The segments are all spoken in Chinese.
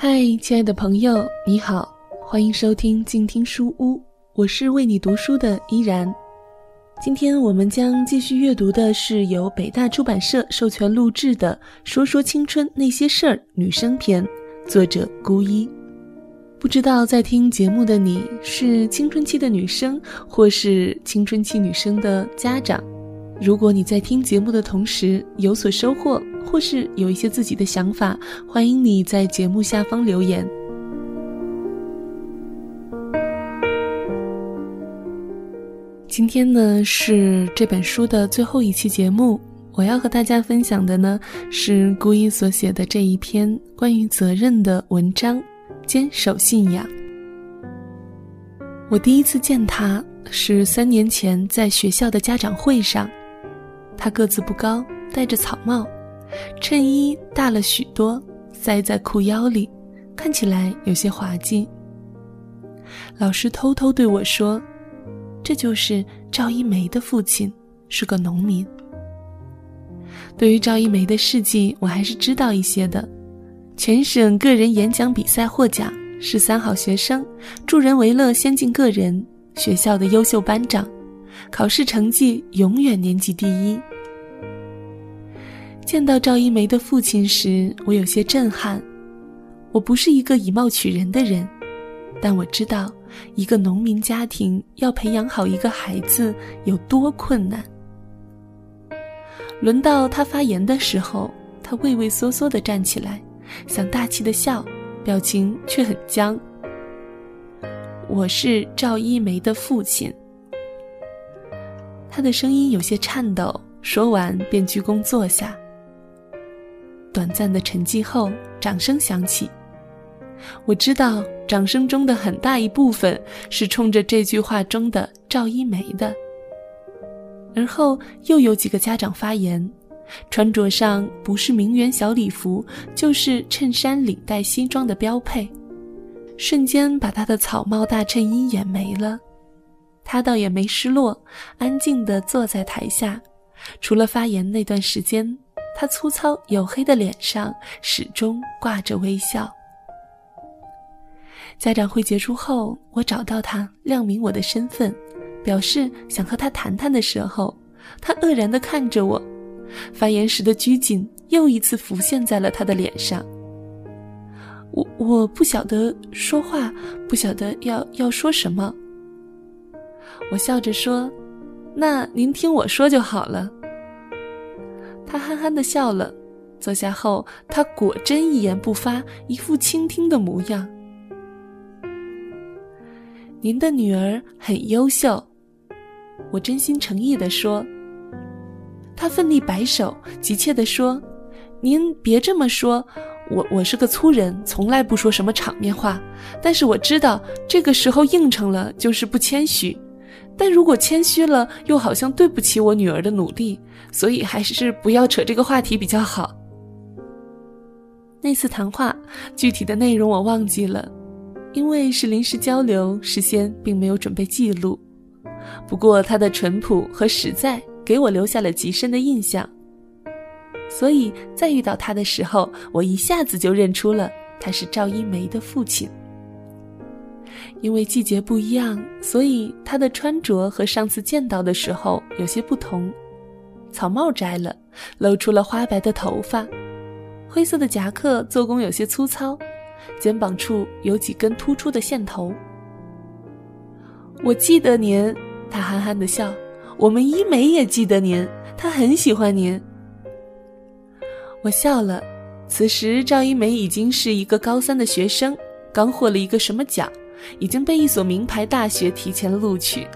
嗨，亲爱的朋友，你好，欢迎收听静听书屋，我是为你读书的依然。今天我们将继续阅读的是由北大出版社授权录制的《说说青春那些事儿》女生篇，作者孤一。不知道在听节目的你是青春期的女生，或是青春期女生的家长。如果你在听节目的同时有所收获，或是有一些自己的想法，欢迎你在节目下方留言。今天呢是这本书的最后一期节目，我要和大家分享的呢是顾一所写的这一篇关于责任的文章。坚守信仰。我第一次见他是三年前在学校的家长会上，他个子不高，戴着草帽，衬衣大了许多，塞在裤腰里，看起来有些滑稽。老师偷偷对我说：“这就是赵一梅的父亲，是个农民。”对于赵一梅的事迹，我还是知道一些的。全省个人演讲比赛获奖，是三好学生，助人为乐先进个人，学校的优秀班长，考试成绩永远年级第一。见到赵一梅的父亲时，我有些震撼。我不是一个以貌取人的人，但我知道，一个农民家庭要培养好一个孩子有多困难。轮到他发言的时候，他畏畏缩缩地站起来。想大气的笑，表情却很僵。我是赵一梅的父亲。他的声音有些颤抖，说完便鞠躬坐下。短暂的沉寂后，掌声响起。我知道，掌声中的很大一部分是冲着这句话中的赵一梅的。而后又有几个家长发言。穿着上不是名媛小礼服，就是衬衫、领带、西装的标配，瞬间把他的草帽大衬衣掩没了。他倒也没失落，安静地坐在台下。除了发言那段时间，他粗糙黝黑的脸上始终挂着微笑。家长会结束后，我找到他，亮明我的身份，表示想和他谈谈的时候，他愕然地看着我。发言时的拘谨又一次浮现在了他的脸上。我我不晓得说话，不晓得要要说什么。我笑着说：“那您听我说就好了。”憨憨的笑了。坐下后，他果真一言不发，一副倾听的模样。您的女儿很优秀，我真心诚意的说。他奋力摆手，急切的说：“您别这么说，我我是个粗人，从来不说什么场面话。但是我知道，这个时候应承了就是不谦虚，但如果谦虚了，又好像对不起我女儿的努力，所以还是不要扯这个话题比较好。”那次谈话具体的内容我忘记了，因为是临时交流，事先并没有准备记录。不过他的淳朴和实在。给我留下了极深的印象，所以在遇到他的时候，我一下子就认出了他是赵一梅的父亲。因为季节不一样，所以他的穿着和上次见到的时候有些不同。草帽摘了，露出了花白的头发；灰色的夹克做工有些粗糙，肩膀处有几根突出的线头。我记得您，他憨憨的笑。我们一梅也记得您，她很喜欢您。我笑了。此时赵一梅已经是一个高三的学生，刚获了一个什么奖，已经被一所名牌大学提前录取。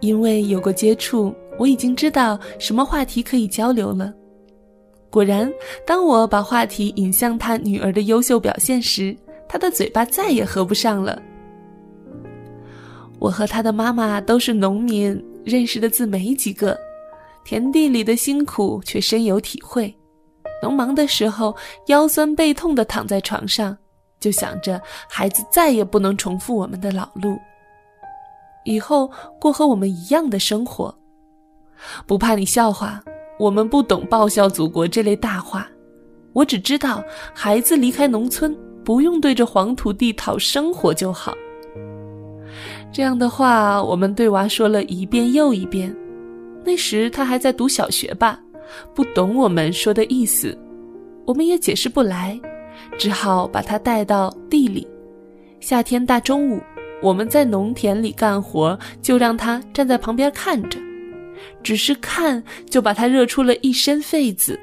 因为有过接触，我已经知道什么话题可以交流了。果然，当我把话题引向他女儿的优秀表现时，他的嘴巴再也合不上了。我和他的妈妈都是农民。认识的字没几个，田地里的辛苦却深有体会。农忙的时候，腰酸背痛的躺在床上，就想着孩子再也不能重复我们的老路，以后过和我们一样的生活。不怕你笑话，我们不懂报效祖国这类大话。我只知道，孩子离开农村，不用对着黄土地讨生活就好。这样的话，我们对娃说了一遍又一遍。那时他还在读小学吧，不懂我们说的意思，我们也解释不来，只好把他带到地里。夏天大中午，我们在农田里干活，就让他站在旁边看着，只是看就把他热出了一身痱子。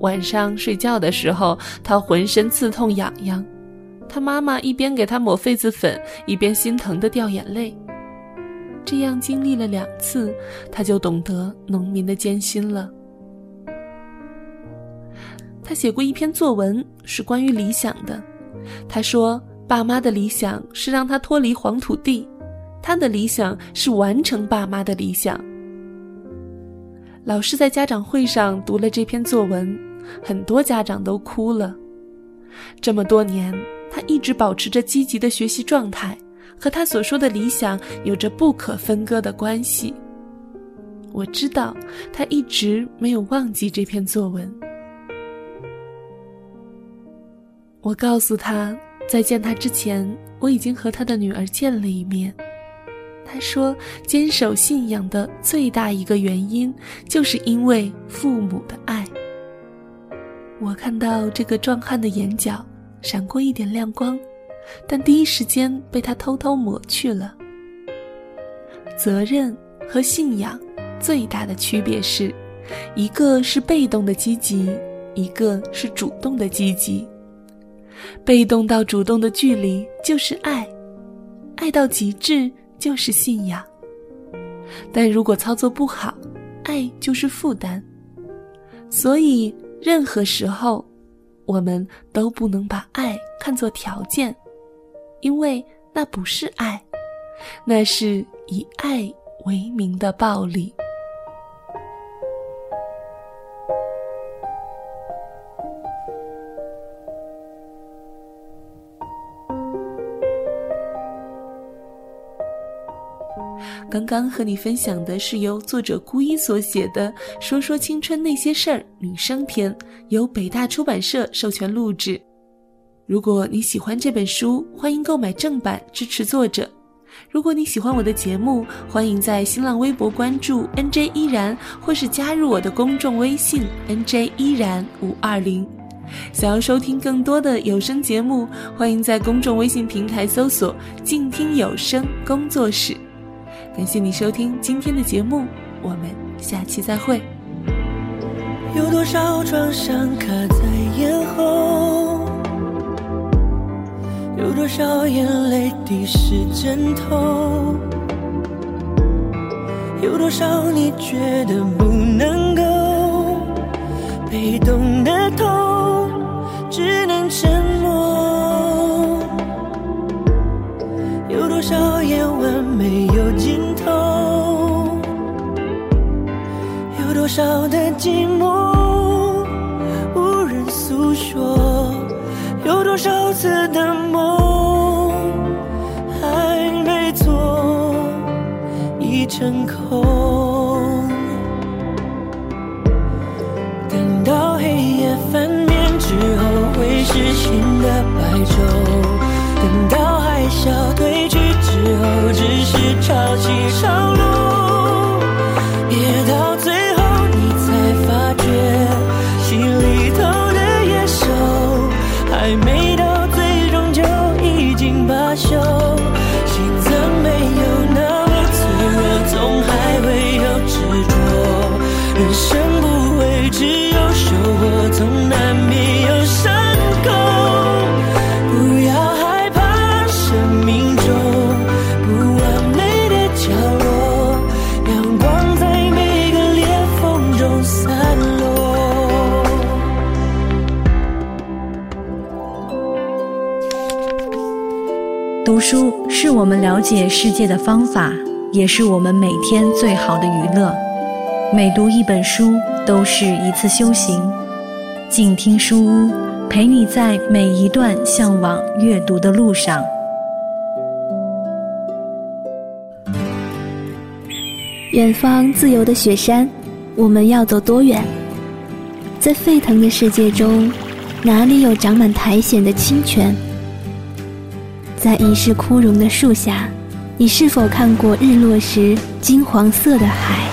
晚上睡觉的时候，他浑身刺痛痒痒，他妈妈一边给他抹痱子粉，一边心疼的掉眼泪。这样经历了两次，他就懂得农民的艰辛了。他写过一篇作文，是关于理想的。他说：“爸妈的理想是让他脱离黄土地，他的理想是完成爸妈的理想。”老师在家长会上读了这篇作文，很多家长都哭了。这么多年，他一直保持着积极的学习状态，和他所说的理想有着不可分割的关系。我知道他一直没有忘记这篇作文。我告诉他，在见他之前，我已经和他的女儿见了一面。他说：“坚守信仰的最大一个原因，就是因为父母的爱。”我看到这个壮汉的眼角闪过一点亮光，但第一时间被他偷偷抹去了。责任和信仰最大的区别是，一个是被动的积极，一个是主动的积极。被动到主动的距离就是爱，爱到极致。就是信仰，但如果操作不好，爱就是负担。所以，任何时候，我们都不能把爱看作条件，因为那不是爱，那是以爱为名的暴力。刚刚和你分享的是由作者孤一所写的《说说青春那些事儿》女生篇，由北大出版社授权录制。如果你喜欢这本书，欢迎购买正版支持作者。如果你喜欢我的节目，欢迎在新浪微博关注 NJ 依然，或是加入我的公众微信 NJ 依然五二零。想要收听更多的有声节目，欢迎在公众微信平台搜索“静听有声工作室”。感谢你收听今天的节目，我们下期再会。有多少创伤卡在咽喉？有多少眼泪滴湿枕头？有多少你觉得不能够？被动多少次的梦还没做已成空？等到黑夜翻面之后，会是新的白昼。等到海啸退去之后，只是潮起人生不会只有收获，总难免有伤口。不要害怕生命中不完美的角落，阳光在每个裂缝中散落。读书是我们了解世界的方法，也是我们每天最好的娱乐。每读一本书，都是一次修行。静听书屋，陪你在每一段向往阅读的路上。远方自由的雪山，我们要走多远？在沸腾的世界中，哪里有长满苔藓的清泉？在已是枯荣的树下，你是否看过日落时金黄色的海？